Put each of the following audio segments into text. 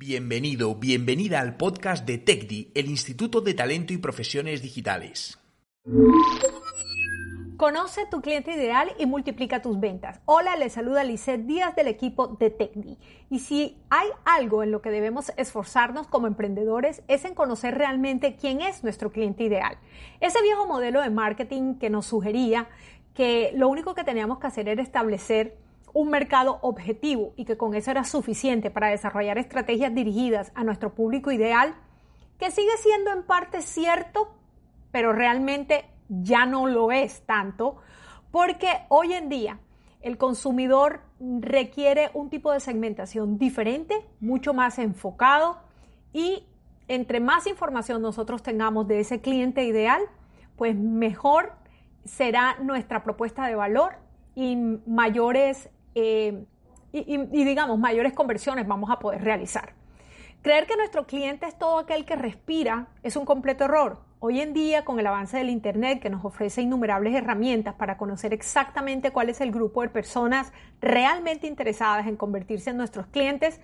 Bienvenido, bienvenida al podcast de TECDI, el Instituto de Talento y Profesiones Digitales. Conoce tu cliente ideal y multiplica tus ventas. Hola, les saluda Lisette Díaz del equipo de TECDI. Y si hay algo en lo que debemos esforzarnos como emprendedores es en conocer realmente quién es nuestro cliente ideal. Ese viejo modelo de marketing que nos sugería que lo único que teníamos que hacer era establecer un mercado objetivo y que con eso era suficiente para desarrollar estrategias dirigidas a nuestro público ideal, que sigue siendo en parte cierto, pero realmente ya no lo es tanto, porque hoy en día el consumidor requiere un tipo de segmentación diferente, mucho más enfocado y entre más información nosotros tengamos de ese cliente ideal, pues mejor será nuestra propuesta de valor y mayores eh, y, digamos, mayores conversiones vamos a poder realizar. Creer que nuestro cliente es todo aquel que respira es un completo error. Hoy en día, con el avance del Internet que nos ofrece innumerables herramientas para conocer exactamente cuál es el grupo de personas realmente interesadas en convertirse en nuestros clientes,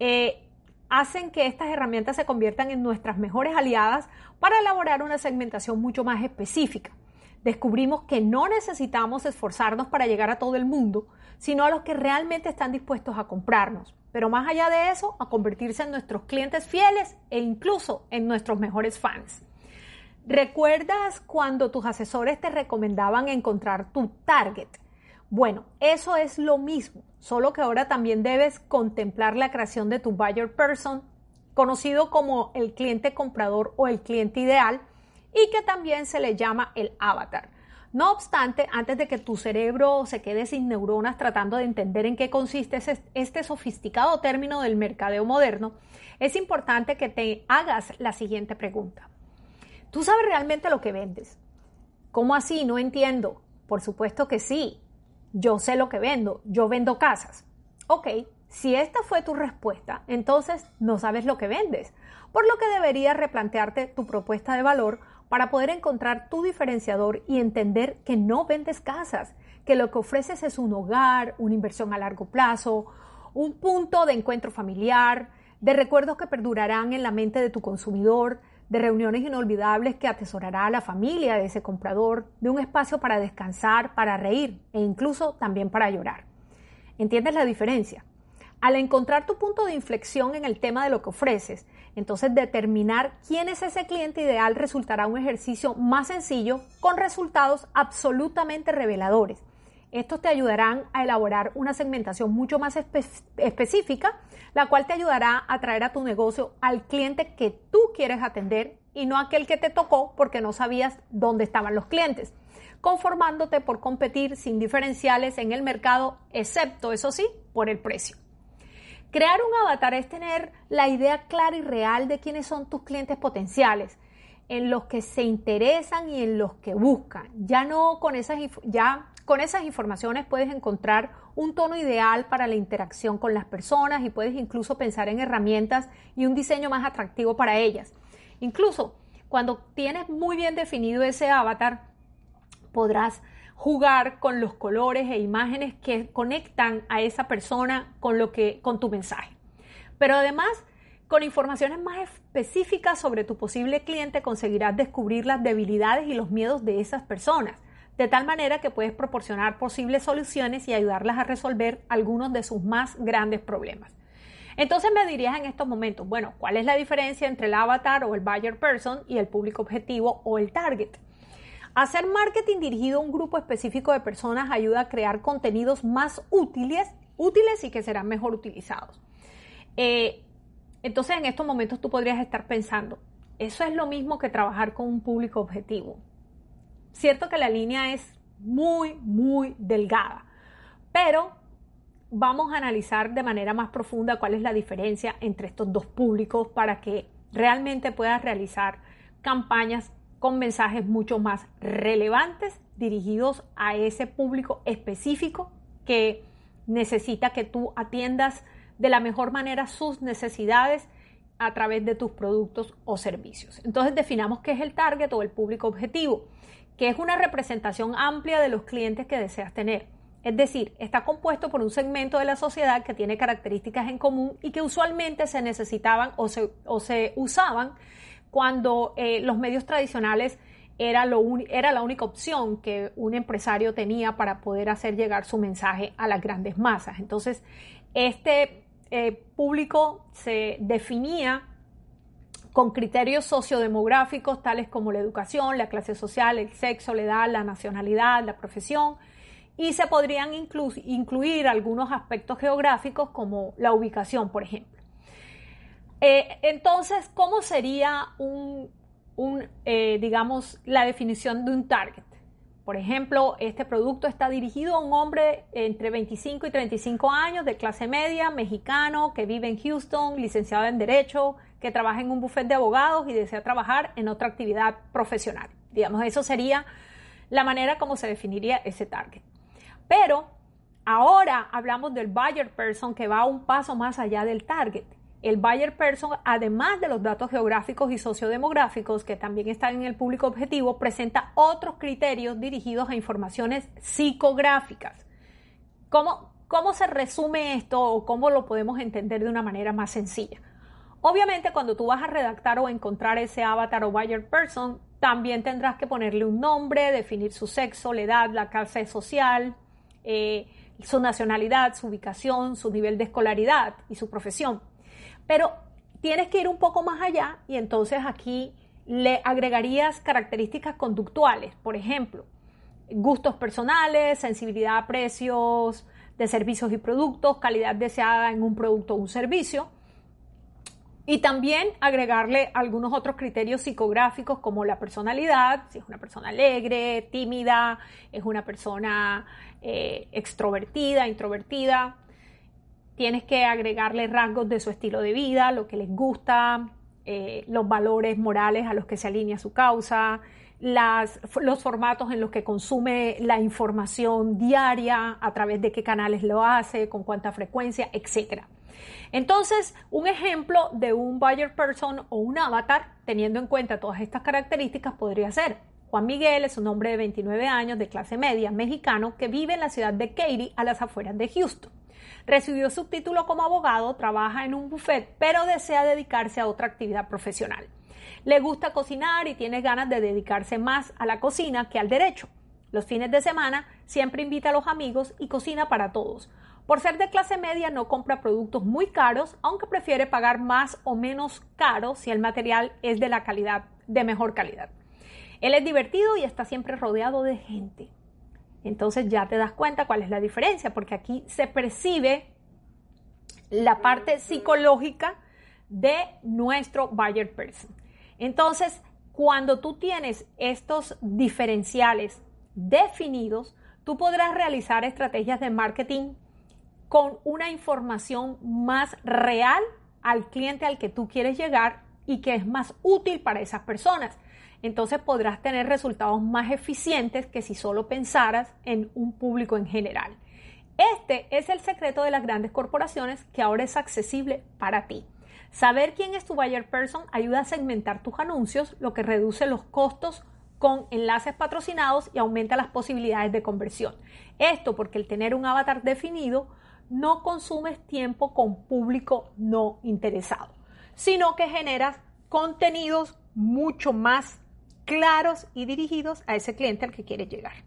eh, hacen que estas herramientas se conviertan en nuestras mejores aliadas para elaborar una segmentación mucho más específica descubrimos que no necesitamos esforzarnos para llegar a todo el mundo, sino a los que realmente están dispuestos a comprarnos. Pero más allá de eso, a convertirse en nuestros clientes fieles e incluso en nuestros mejores fans. ¿Recuerdas cuando tus asesores te recomendaban encontrar tu target? Bueno, eso es lo mismo, solo que ahora también debes contemplar la creación de tu buyer person, conocido como el cliente comprador o el cliente ideal, y que también se le llama el avatar. No obstante, antes de que tu cerebro se quede sin neuronas tratando de entender en qué consiste este sofisticado término del mercadeo moderno, es importante que te hagas la siguiente pregunta. ¿Tú sabes realmente lo que vendes? ¿Cómo así? No entiendo. Por supuesto que sí. Yo sé lo que vendo. Yo vendo casas. Ok, si esta fue tu respuesta, entonces no sabes lo que vendes, por lo que deberías replantearte tu propuesta de valor para poder encontrar tu diferenciador y entender que no vendes casas, que lo que ofreces es un hogar, una inversión a largo plazo, un punto de encuentro familiar, de recuerdos que perdurarán en la mente de tu consumidor, de reuniones inolvidables que atesorará a la familia de ese comprador, de un espacio para descansar, para reír e incluso también para llorar. ¿Entiendes la diferencia? Al encontrar tu punto de inflexión en el tema de lo que ofreces, entonces determinar quién es ese cliente ideal resultará un ejercicio más sencillo con resultados absolutamente reveladores. Estos te ayudarán a elaborar una segmentación mucho más específica, la cual te ayudará a traer a tu negocio al cliente que tú quieres atender y no aquel que te tocó porque no sabías dónde estaban los clientes, conformándote por competir sin diferenciales en el mercado, excepto, eso sí, por el precio. Crear un avatar es tener la idea clara y real de quiénes son tus clientes potenciales, en los que se interesan y en los que buscan. Ya no con esas ya con esas informaciones puedes encontrar un tono ideal para la interacción con las personas y puedes incluso pensar en herramientas y un diseño más atractivo para ellas. Incluso cuando tienes muy bien definido ese avatar, podrás jugar con los colores e imágenes que conectan a esa persona con lo que con tu mensaje. Pero además, con informaciones más específicas sobre tu posible cliente conseguirás descubrir las debilidades y los miedos de esas personas, de tal manera que puedes proporcionar posibles soluciones y ayudarlas a resolver algunos de sus más grandes problemas. Entonces me dirías en estos momentos, bueno, ¿cuál es la diferencia entre el avatar o el buyer person y el público objetivo o el target? Hacer marketing dirigido a un grupo específico de personas ayuda a crear contenidos más útiles, útiles y que serán mejor utilizados. Eh, entonces, en estos momentos tú podrías estar pensando, eso es lo mismo que trabajar con un público objetivo. Cierto que la línea es muy, muy delgada, pero vamos a analizar de manera más profunda cuál es la diferencia entre estos dos públicos para que realmente puedas realizar campañas con mensajes mucho más relevantes dirigidos a ese público específico que necesita que tú atiendas de la mejor manera sus necesidades a través de tus productos o servicios. Entonces definamos qué es el target o el público objetivo, que es una representación amplia de los clientes que deseas tener. Es decir, está compuesto por un segmento de la sociedad que tiene características en común y que usualmente se necesitaban o se, o se usaban cuando eh, los medios tradicionales era, lo era la única opción que un empresario tenía para poder hacer llegar su mensaje a las grandes masas. Entonces, este eh, público se definía con criterios sociodemográficos tales como la educación, la clase social, el sexo, la edad, la nacionalidad, la profesión, y se podrían incluir algunos aspectos geográficos como la ubicación, por ejemplo. Eh, entonces, ¿cómo sería un, eh, digamos, la definición de un target? Por ejemplo, este producto está dirigido a un hombre entre 25 y 35 años de clase media, mexicano, que vive en Houston, licenciado en Derecho, que trabaja en un bufete de abogados y desea trabajar en otra actividad profesional. Digamos, eso sería la manera como se definiría ese target. Pero ahora hablamos del buyer person que va un paso más allá del target. El buyer person, además de los datos geográficos y sociodemográficos que también están en el público objetivo, presenta otros criterios dirigidos a informaciones psicográficas. ¿Cómo, cómo se resume esto o cómo lo podemos entender de una manera más sencilla? Obviamente, cuando tú vas a redactar o encontrar ese avatar o buyer person, también tendrás que ponerle un nombre, definir su sexo, la edad, la clase social, eh, su nacionalidad, su ubicación, su nivel de escolaridad y su profesión. Pero tienes que ir un poco más allá y entonces aquí le agregarías características conductuales, por ejemplo, gustos personales, sensibilidad a precios de servicios y productos, calidad deseada en un producto o un servicio. Y también agregarle algunos otros criterios psicográficos como la personalidad, si es una persona alegre, tímida, es una persona eh, extrovertida, introvertida, Tienes que agregarle rasgos de su estilo de vida, lo que les gusta, eh, los valores morales a los que se alinea su causa, los formatos en los que consume la información diaria, a través de qué canales lo hace, con cuánta frecuencia, etc. Entonces, un ejemplo de un buyer person o un avatar, teniendo en cuenta todas estas características, podría ser Juan Miguel es un hombre de 29 años de clase media mexicano que vive en la ciudad de Katy a las afueras de Houston. Recibió su título como abogado, trabaja en un buffet, pero desea dedicarse a otra actividad profesional. Le gusta cocinar y tiene ganas de dedicarse más a la cocina que al derecho. Los fines de semana siempre invita a los amigos y cocina para todos. Por ser de clase media no compra productos muy caros, aunque prefiere pagar más o menos caro si el material es de la calidad, de mejor calidad. Él es divertido y está siempre rodeado de gente. Entonces ya te das cuenta cuál es la diferencia, porque aquí se percibe la parte psicológica de nuestro buyer person. Entonces, cuando tú tienes estos diferenciales definidos, tú podrás realizar estrategias de marketing con una información más real al cliente al que tú quieres llegar y que es más útil para esas personas entonces podrás tener resultados más eficientes que si solo pensaras en un público en general. Este es el secreto de las grandes corporaciones que ahora es accesible para ti. Saber quién es tu buyer person ayuda a segmentar tus anuncios, lo que reduce los costos con enlaces patrocinados y aumenta las posibilidades de conversión. Esto porque el tener un avatar definido no consumes tiempo con público no interesado, sino que generas contenidos mucho más claros y dirigidos a ese cliente al que quiere llegar.